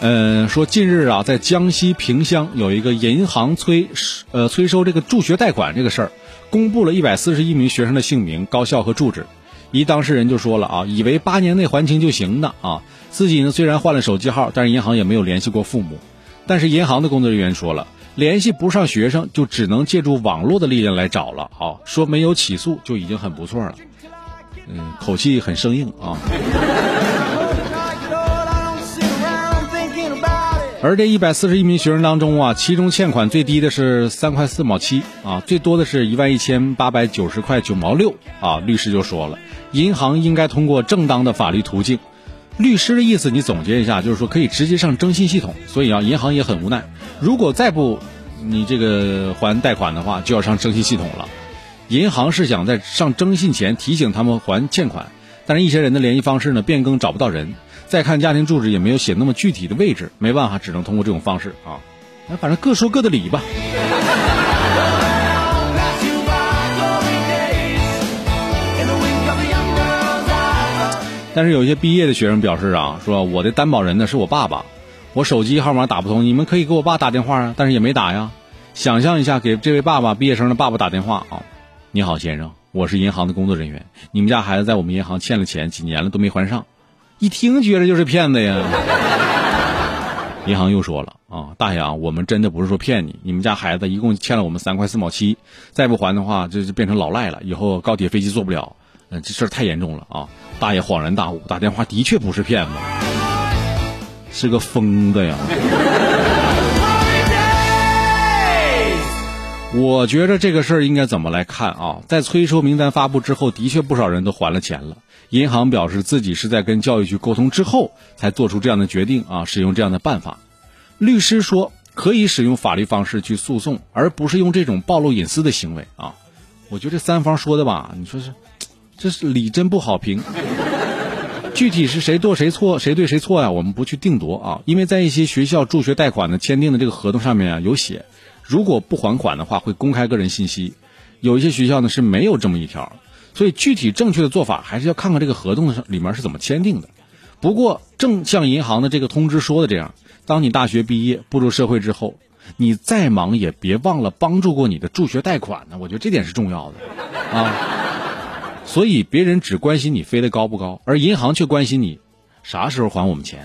嗯，说近日啊，在江西萍乡有一个银行催呃催收这个助学贷款这个事儿，公布了一百四十一名学生的姓名、高校和住址。一当事人就说了啊，以为八年内还清就行的啊，自己呢虽然换了手机号，但是银行也没有联系过父母。但是银行的工作人员说了，联系不上学生，就只能借助网络的力量来找了啊。说没有起诉就已经很不错了，嗯，口气很生硬啊。而这一百四十一名学生当中啊，其中欠款最低的是三块四毛七啊，最多的是一万一千八百九十块九毛六啊。律师就说了，银行应该通过正当的法律途径。律师的意思你总结一下，就是说可以直接上征信系统。所以啊，银行也很无奈，如果再不你这个还贷款的话，就要上征信系统了。银行是想在上征信前提醒他们还欠款，但是一些人的联系方式呢变更找不到人。再看家庭住址也没有写那么具体的位置，没办法，只能通过这种方式啊。那反正各说各的理吧。但是有些毕业的学生表示啊，说我的担保人呢是我爸爸，我手机号码打不通，你们可以给我爸打电话啊，但是也没打呀。想象一下，给这位爸爸毕业生的爸爸打电话啊，你好先生，我是银行的工作人员，你们家孩子在我们银行欠了钱几年了都没还上。一听觉着就是骗子呀！银行又说了啊，大爷啊，我们真的不是说骗你，你们家孩子一共欠了我们三块四毛七，再不还的话，就就变成老赖了，以后高铁飞机坐不了。嗯，这事太严重了啊！大爷恍然大悟，打电话的确不是骗子，是个疯子呀！我觉着这个事儿应该怎么来看啊？在催收名单发布之后，的确不少人都还了钱了。银行表示自己是在跟教育局沟通之后才做出这样的决定啊，使用这样的办法。律师说可以使用法律方式去诉讼，而不是用这种暴露隐私的行为啊。我觉得这三方说的吧，你说是，这是理真不好评。具体是谁对谁错，谁对谁错呀？我们不去定夺啊，因为在一些学校助学贷款的签订的这个合同上面啊有写，如果不还款的话会公开个人信息。有一些学校呢是没有这么一条。所以具体正确的做法还是要看看这个合同上里面是怎么签订的。不过，正像银行的这个通知说的这样，当你大学毕业步入社会之后，你再忙也别忘了帮助过你的助学贷款呢。我觉得这点是重要的啊。所以别人只关心你飞得高不高，而银行却关心你啥时候还我们钱。